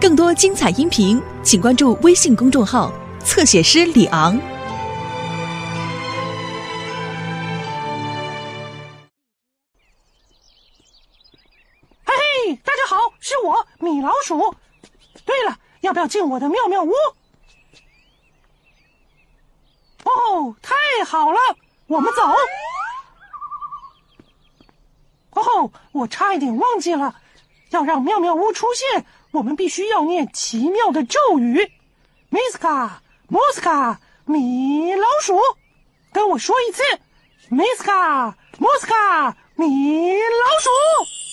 更多精彩音频，请关注微信公众号“侧写师李昂”。嘿嘿，大家好，是我米老鼠。对了，要不要进我的妙妙屋？哦，太好了，我们走。哦吼，我差一点忘记了，要让妙妙屋出现，我们必须要念奇妙的咒语。Miska Moska 米老鼠，跟我说一次，Miska Moska 米老鼠。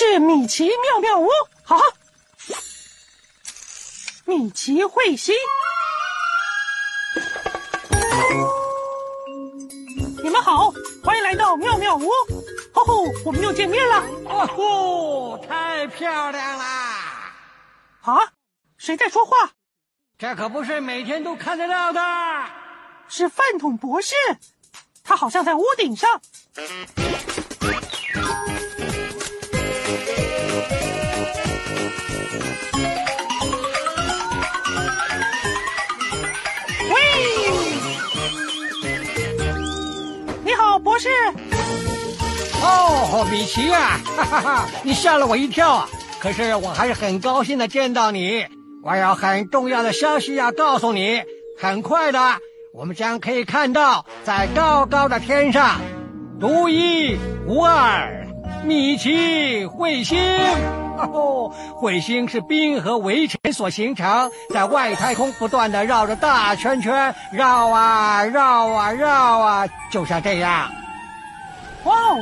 是米奇妙妙屋，好，米奇彗星，你们好，欢迎来到妙妙屋。吼吼，我们又见面了哦吼，太漂亮啦！啊！谁在说话？这可不是每天都看得到的。是饭桶博士，他好像在屋顶上。博士。哦，米奇啊，哈哈哈，你吓了我一跳啊！可是我还是很高兴的见到你。我有很重要的消息要告诉你，很快的，我们将可以看到在高高的天上，独一无二米奇彗星。哦，彗星是冰和围尘所形成，在外太空不断的绕着大圈圈绕啊绕啊绕啊，就像这样。哇哦，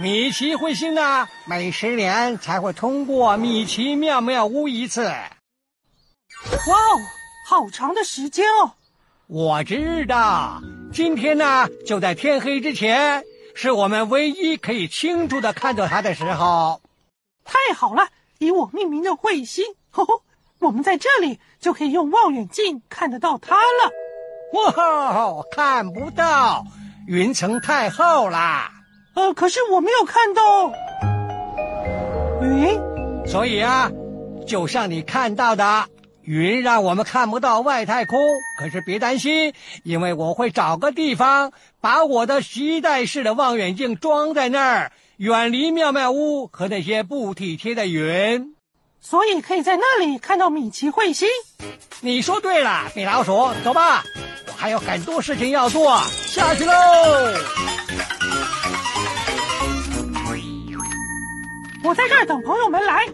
米奇彗星呢，每十年才会通过米奇妙妙屋一次。哇哦，好长的时间哦。我知道，今天呢，就在天黑之前，是我们唯一可以清楚的看到它的时候。太好了，以我命名的彗星，吼吼，我们在这里就可以用望远镜看得到它了。哇，看不到，云层太厚啦，呃，可是我没有看到云。所以啊，就像你看到的，云让我们看不到外太空。可是别担心，因为我会找个地方，把我的携带式的望远镜装在那儿，远离妙妙屋和那些不体贴的云。所以可以在那里看到米奇彗星。你说对了，米老鼠，走吧，我还有很多事情要做，下去喽。我在这儿等朋友们来。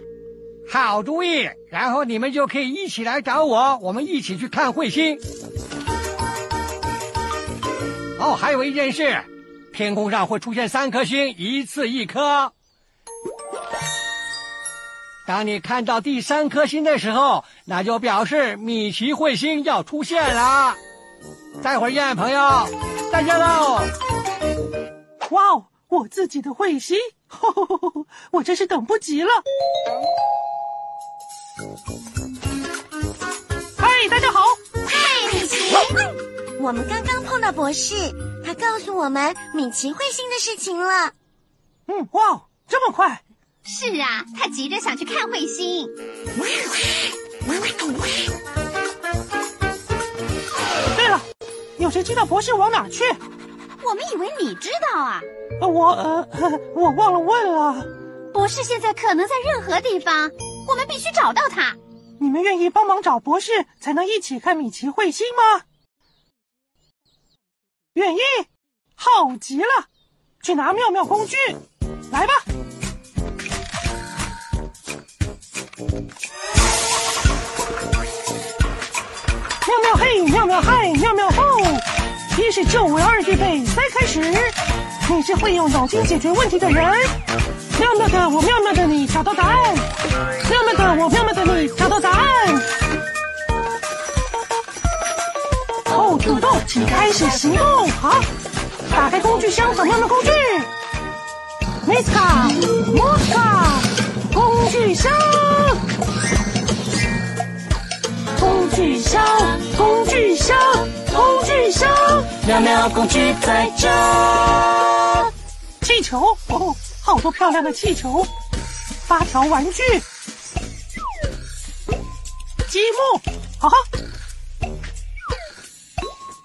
好主意，然后你们就可以一起来找我，我们一起去看彗星。哦，还有一件事，天空上会出现三颗星，一次一颗。当你看到第三颗星的时候，那就表示米奇彗星要出现了。待会儿见，朋友，再见喽。哇哦，我自己的彗星，吼吼吼吼我真是等不及了。嗨，大家好。嗨，米奇！我们刚刚碰到博士，他告诉我们米奇彗星的事情了。嗯，哇哦，这么快？是啊，他急着想去看彗星。对了，有谁知道博士往哪儿去？我们以为你知道啊。呃我呃，呵我忘了问了。博士现在可能在任何地方，我们必须找到他。你们愿意帮忙找博士，才能一起看米奇彗星吗？愿意，好极了！去拿妙妙工具，来吧！妙妙嘿，妙妙嗨，妙妙吼！一是救，二预备，三开始。你是会用脑筋解决问题的人。妙妙的我，妙妙的你，找到答案。妙妙的我，妙妙的你，找到答案。土豆，请开始行动。好，打开工具箱，找妙妙工具。Miska，莫斯卡，工具箱。工具箱，工具箱，工具箱，妙妙工具在这。气球哦，好多漂亮的气球，发条玩具，积木，好哈，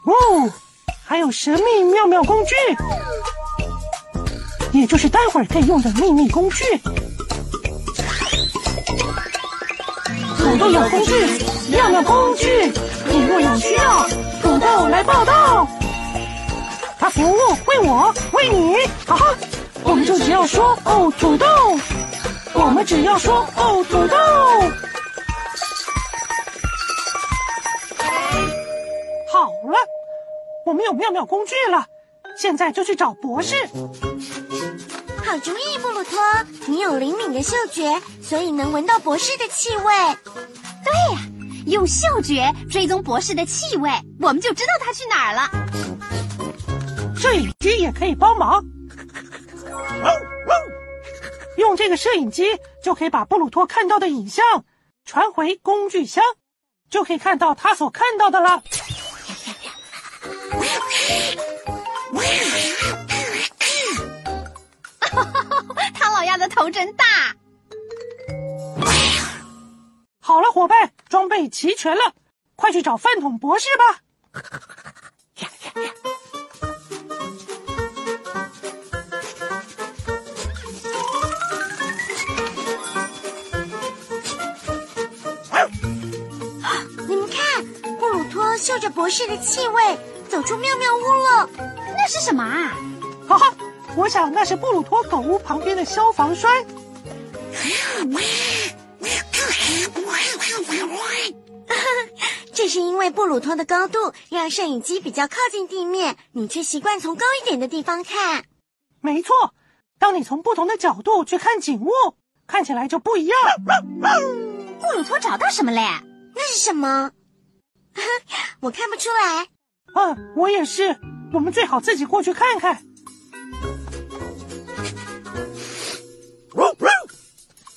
哦，还有神秘妙妙工具，也就是待会儿可以用的秘密工具。土豆有工具，妙妙工具，你若有需要，土豆来报道。他服务为我为你，哈哈，我们就只要说哦土豆，我们只要说哦土豆。我们有妙妙工具了，现在就去找博士。好主意，布鲁托，你有灵敏的嗅觉，所以能闻到博士的气味。对呀、用嗅觉追踪博士的气味，我们就知道他去哪儿了。摄影机也可以帮忙。用这个摄影机就可以把布鲁托看到的影像传回工具箱，就可以看到他所看到的了。唐老鸭的头真大。好了，伙伴，装备齐全了，快去找饭桶博士吧。你们看，布鲁托嗅着博士的气味，走出妙妙屋了。那是什么啊？哈哈，我想那是布鲁托狗屋旁边的消防栓。这是因为布鲁托的高度让摄影机比较靠近地面，你却习惯从高一点的地方看。没错，当你从不同的角度去看景物，看起来就不一样。布鲁托找到什么嘞？那是什么？我看不出来。嗯，我也是。我们最好自己过去看看。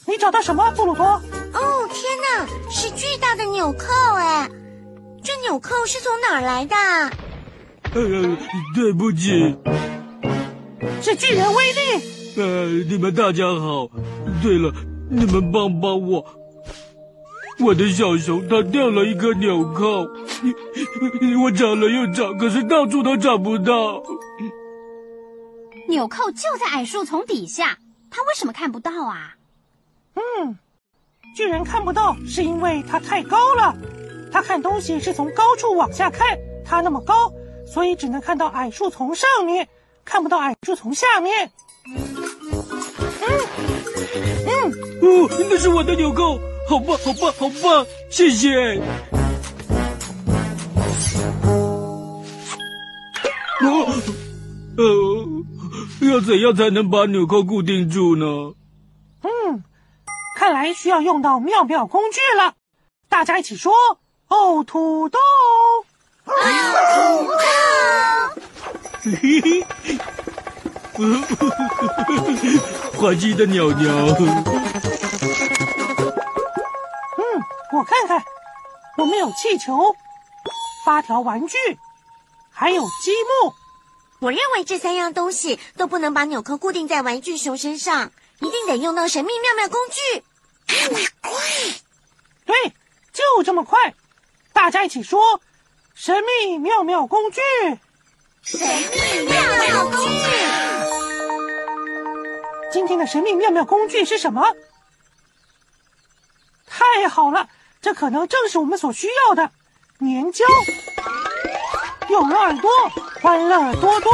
你找到什么，布鲁托？哦，天哪，是巨大的纽扣哎！这纽扣是从哪儿来的？呃，对不起，是巨人威力。呃，你们大家好。对了，你们帮帮我，我的小熊它掉了一个纽扣，我找了又找，可是到处都找不到。纽扣就在矮树丛底下，他为什么看不到啊？嗯，巨人看不到是因为它太高了，他看东西是从高处往下看，它那么高，所以只能看到矮树丛上面，看不到矮树丛下面。嗯嗯哦，那是我的纽扣，好棒，好棒，好棒！谢谢。呃，要怎样才能把纽扣固定住呢？嗯，看来需要用到妙妙工具了。大家一起说：“哦，土豆！”嘿嘿，滑稽的鸟鸟。嗯，我看看，我们有气球、发条玩具，还有积木。我认为这三样东西都不能把纽扣固定在玩具熊身上，一定得用到神秘妙妙工具。对，就这么快！大家一起说：“神秘妙妙工具！”神秘妙妙工具。今天的神秘妙妙工具是什么？太好了，这可能正是我们所需要的粘胶。有了耳朵，欢乐多多。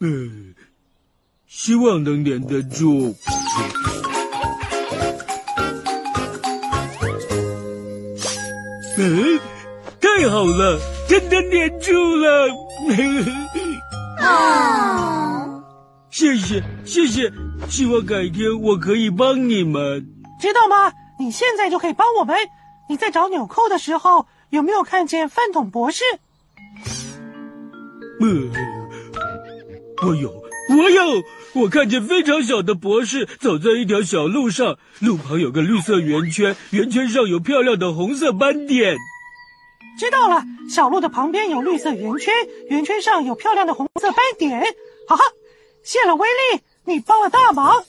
嗯，希望能黏得住。嗯，太好了，真的黏住了。谢谢，谢谢，希望改天我可以帮你们。知道吗？你现在就可以帮我们。你在找纽扣的时候，有没有看见饭桶博士？呃，我有，我有，我看见非常小的博士走在一条小路上，路旁有个绿色圆圈，圆圈上有漂亮的红色斑点。知道了，小路的旁边有绿色圆圈，圆圈上有漂亮的红色斑点。哈哈，谢了，威力，你帮了大忙。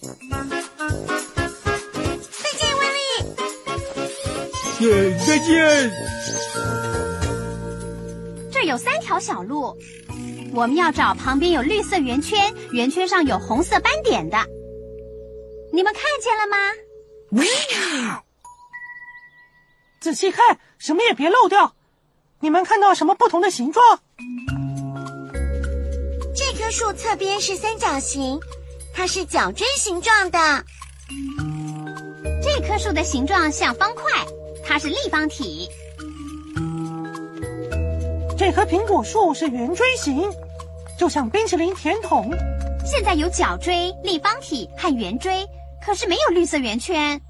耶，再见。这有三条小路，我们要找旁边有绿色圆圈，圆圈上有红色斑点的。你们看见了吗？仔细看，什么也别漏掉。你们看到什么不同的形状？这棵树侧边是三角形，它是角锥形状的。这棵树的形状像方块，它是立方体。这棵苹果树是圆锥形，就像冰淇淋甜筒。现在有角锥、立方体和圆锥，可是没有绿色圆圈。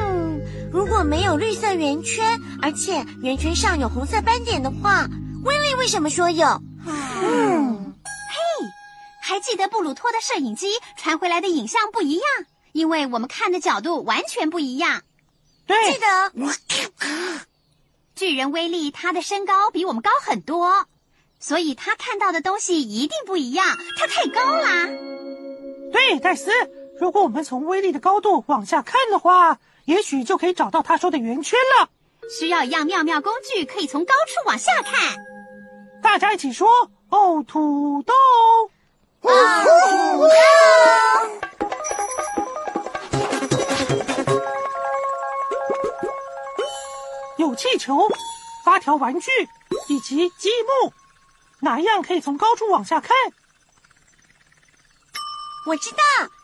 嗯，如果没有绿色圆圈，而且圆圈上有红色斑点的话，威力为什么说有？嗯，嘿，还记得布鲁托的摄影机传回来的影像不一样，因为我们看的角度完全不一样。对，记得。巨人威力他的身高比我们高很多，所以他看到的东西一定不一样。他太高啦。对，戴斯，如果我们从威力的高度往下看的话，也许就可以找到他说的圆圈了。需要一样妙妙工具，可以从高处往下看。大家一起说：“哦，土豆。”哦，土豆。有气球、发条玩具以及积木，哪一样可以从高处往下看？我知道，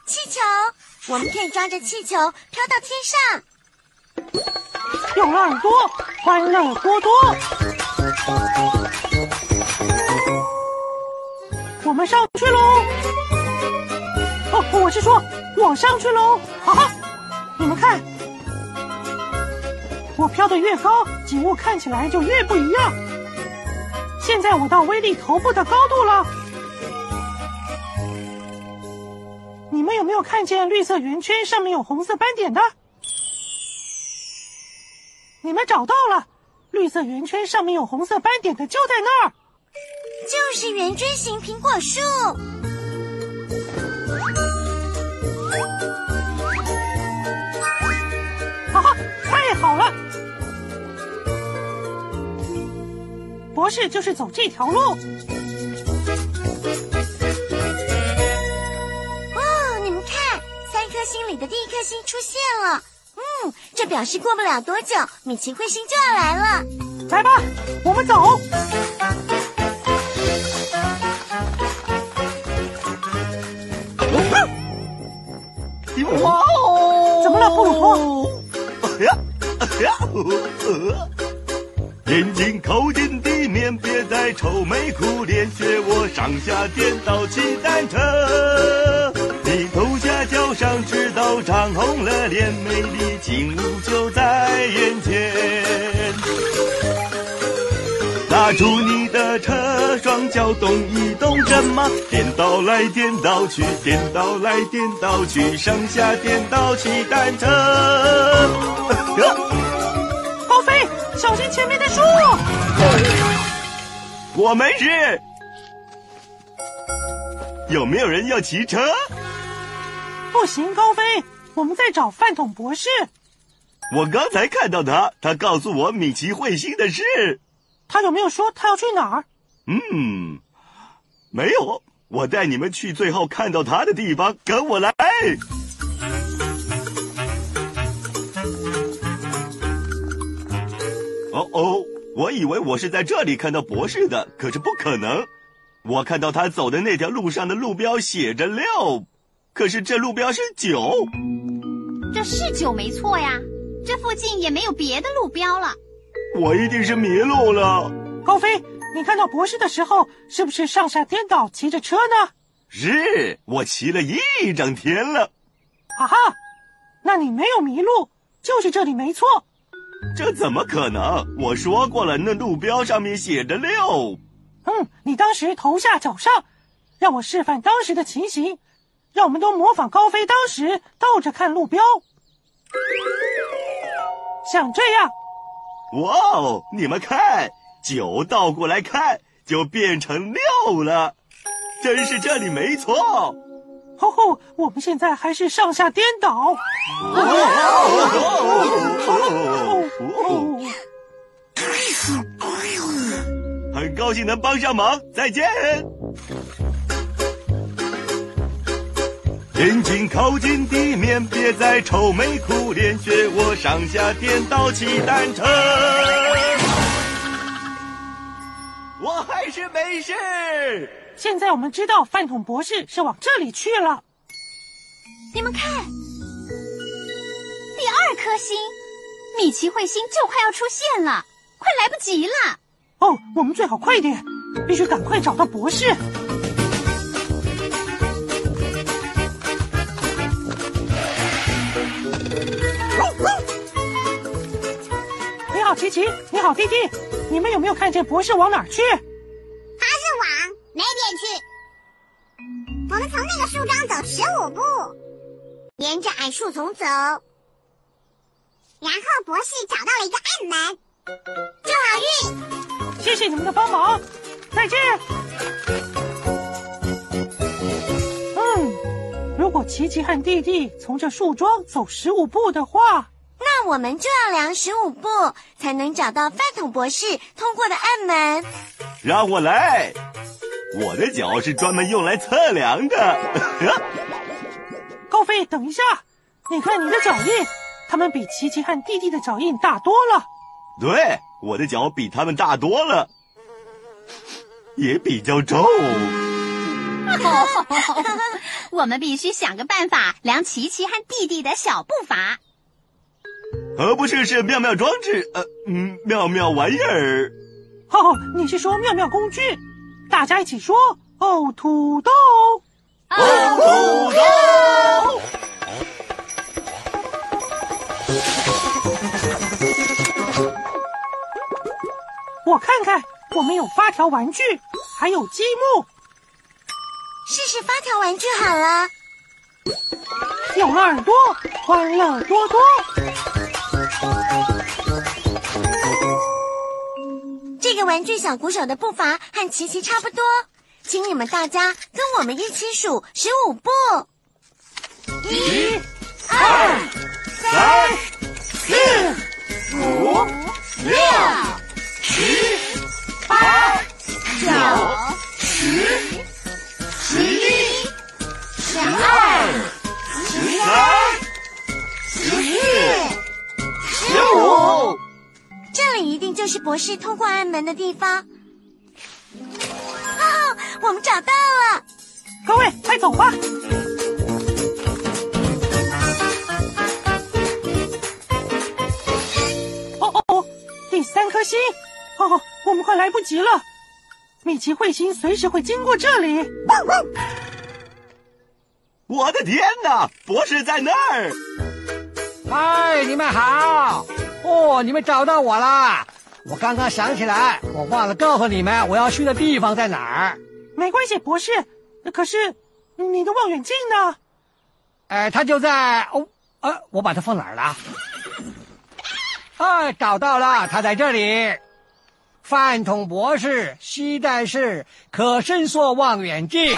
气球，我们可以装着气球飘到天上。用耳朵，欢乐多多。我们上去喽！哦，我是说，我上去喽！哈哈，你们看。我飘得越高，景物看起来就越不一样。现在我到威力头部的高度了。你们有没有看见绿色圆圈上面有红色斑点的？你们找到了，绿色圆圈上面有红色斑点的就在那儿，就是圆锥形苹果树。哈哈，太好了！博士就是走这条路。哦，你们看，三颗星里的第一颗星出现了。嗯，这表示过不了多久，米奇彗星就要来了。来吧，我们走。哇哦！怎么了，布鲁托？哎呀，哎呀，呃。眼睛靠近地面，别再愁眉苦脸，学我上下颠倒骑单车。你头下脚上，直到涨红了脸，美丽景物就在眼前。拉住你的车，双脚动一动，怎么颠倒来颠倒去，颠倒来颠倒去，上下颠倒骑单车。前面的树！我没事。有没有人要骑车？不行，高飞，我们在找饭桶博士。我刚才看到他，他告诉我米奇彗星的事。他有没有说他要去哪儿？嗯，没有。我带你们去最后看到他的地方，跟我来。我以为我是在这里看到博士的，可是不可能。我看到他走的那条路上的路标写着六，可是这路标是九。这是九没错呀，这附近也没有别的路标了。我一定是迷路了。高飞，你看到博士的时候，是不是上下颠倒骑着车呢？是我骑了一整天了。哈哈，那你没有迷路，就是这里没错。这怎么可能？我说过了，那路标上面写着六。嗯，你当时头下脚上，让我示范当时的情形，让我们都模仿高飞当时倒着看路标，像这样。哇哦，你们看，九倒过来看就变成六了，真是这里没错。吼吼，我们现在还是上下颠倒。很高兴能帮上忙，再见。眼睛靠近地面，别再愁眉苦脸，学我上下颠倒骑单车。我还是没事。现在我们知道饭桶博士是往这里去了。你们看，第二颗星，米奇彗星就快要出现了，快来不及了。哦，我们最好快点，必须赶快找到博士。好，琪琪。你好，弟弟。你们有没有看见博士往哪儿去？他是往那边去。我们从那个树桩走十五步，沿着矮树丛走，然后博士找到了一个暗门。祝好运！谢谢你们的帮忙，再见。嗯，如果琪琪和弟弟从这树桩走十五步的话，那我们就要量十五步，才能找到饭桶博士通过的暗门。让我来，我的脚是专门用来测量的。高飞，等一下，你看你的脚印，他们比琪琪和弟弟的脚印大多了。对，我的脚比他们大多了，也比较重。我们必须想个办法量琪琪和弟弟的小步伐。而不是是妙妙装置，呃，嗯，妙妙玩意儿。哦，你是说妙妙工具？大家一起说哦，土豆，哦，土豆。我看看，我们有发条玩具，还有积木。试试发条玩具好了。有了耳朵，欢乐多多。玩具小鼓手的步伐和琪琪差不多，请你们大家跟我们一起数十五步。一、二、三、四、五、六、七、八、九、十、十这里一定就是博士通过暗门的地方。哦，我们找到了！各位，快走吧！哦哦哦，第三颗星！哦，我们快来不及了！米奇彗星随时会经过这里。我的天哪，博士在那儿！嗨，你们好！哦，你们找到我啦！我刚刚想起来，我忘了告诉你们我要去的地方在哪儿。没关系，博士。可是你的望远镜呢？哎，它就在哦，呃，我把它放哪儿了？啊，找到了，它在这里。饭桶博士携带式可伸缩望远镜。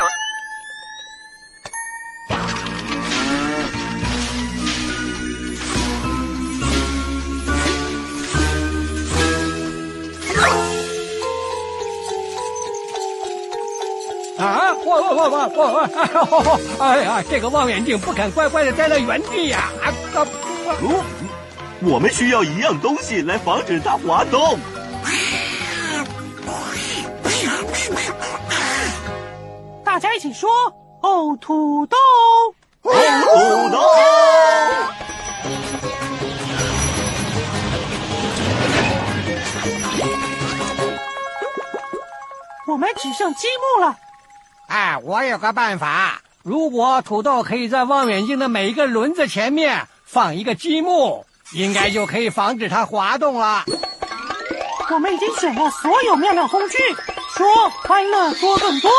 啊！我我我我我！哎呀，这个望远镜不肯乖乖的待在原地呀！啊啊！哦，我们需要一样东西来防止它滑动。大家一起说哦，土豆，哦土豆。我们只剩积木了。哎，我有个办法，如果土豆可以在望远镜的每一个轮子前面放一个积木，应该就可以防止它滑动了。我们已经选了所有妙妙工具，说欢乐多更多。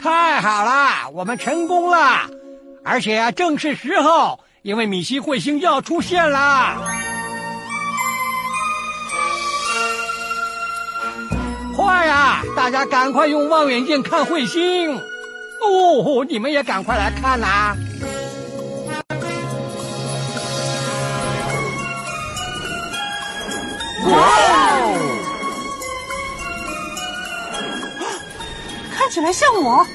太好了，我们成功了，而且啊，正是时候，因为米奇彗星要出现了。快呀、大家赶快用望远镜看彗星！哦，你们也赶快来看呐。哇哦、看起来像我。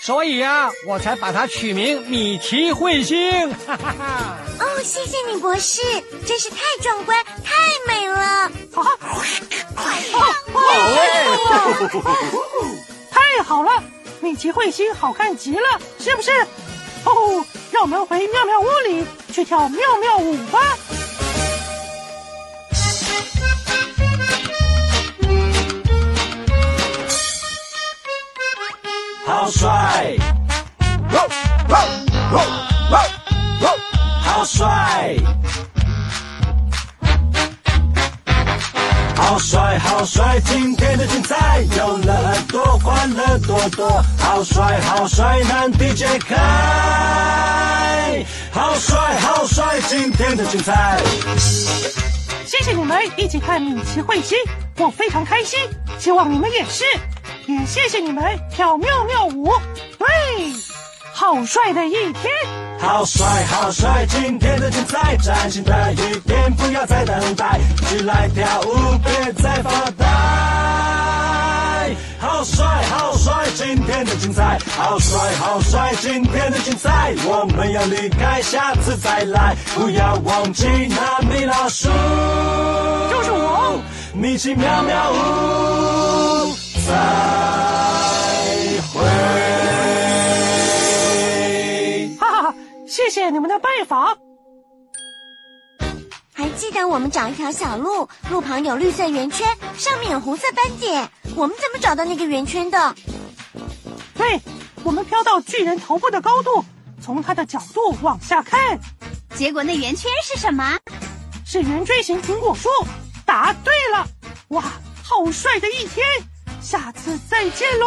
所以呀、我才把它取名米奇彗星。哈哈哈！哦，谢谢你，博士，真是太壮观、太美了。啊！太好了，米奇彗星好看极了，是不是？哦，让我们回妙妙屋里去跳妙妙舞吧。好帅！好帅！好帅，好帅！今天的精彩有了很多，欢乐多多。好帅，好帅！难题解开。好帅，好帅！今天的精彩。谢谢你们一起看米奇彗星，我非常开心，希望你们也是。也谢谢你们跳妙妙舞，对，好帅的一天。好帅，好帅！今天的精彩，崭新的一天，不要再等待，一起来跳舞，别再发呆。好帅，好帅！今天的精彩，好帅，好帅！今天的精彩，我们要离开，下次再来，不要忘记那米老鼠，就是我，米奇妙妙屋，再会。谢谢你们的拜访。还记得我们找一条小路，路旁有绿色圆圈，上面有红色斑点。我们怎么找到那个圆圈的？对，我们飘到巨人头部的高度，从他的角度往下看，结果那圆圈是什么？是圆锥形苹果树。答对了，哇，好帅的一天！下次再见喽。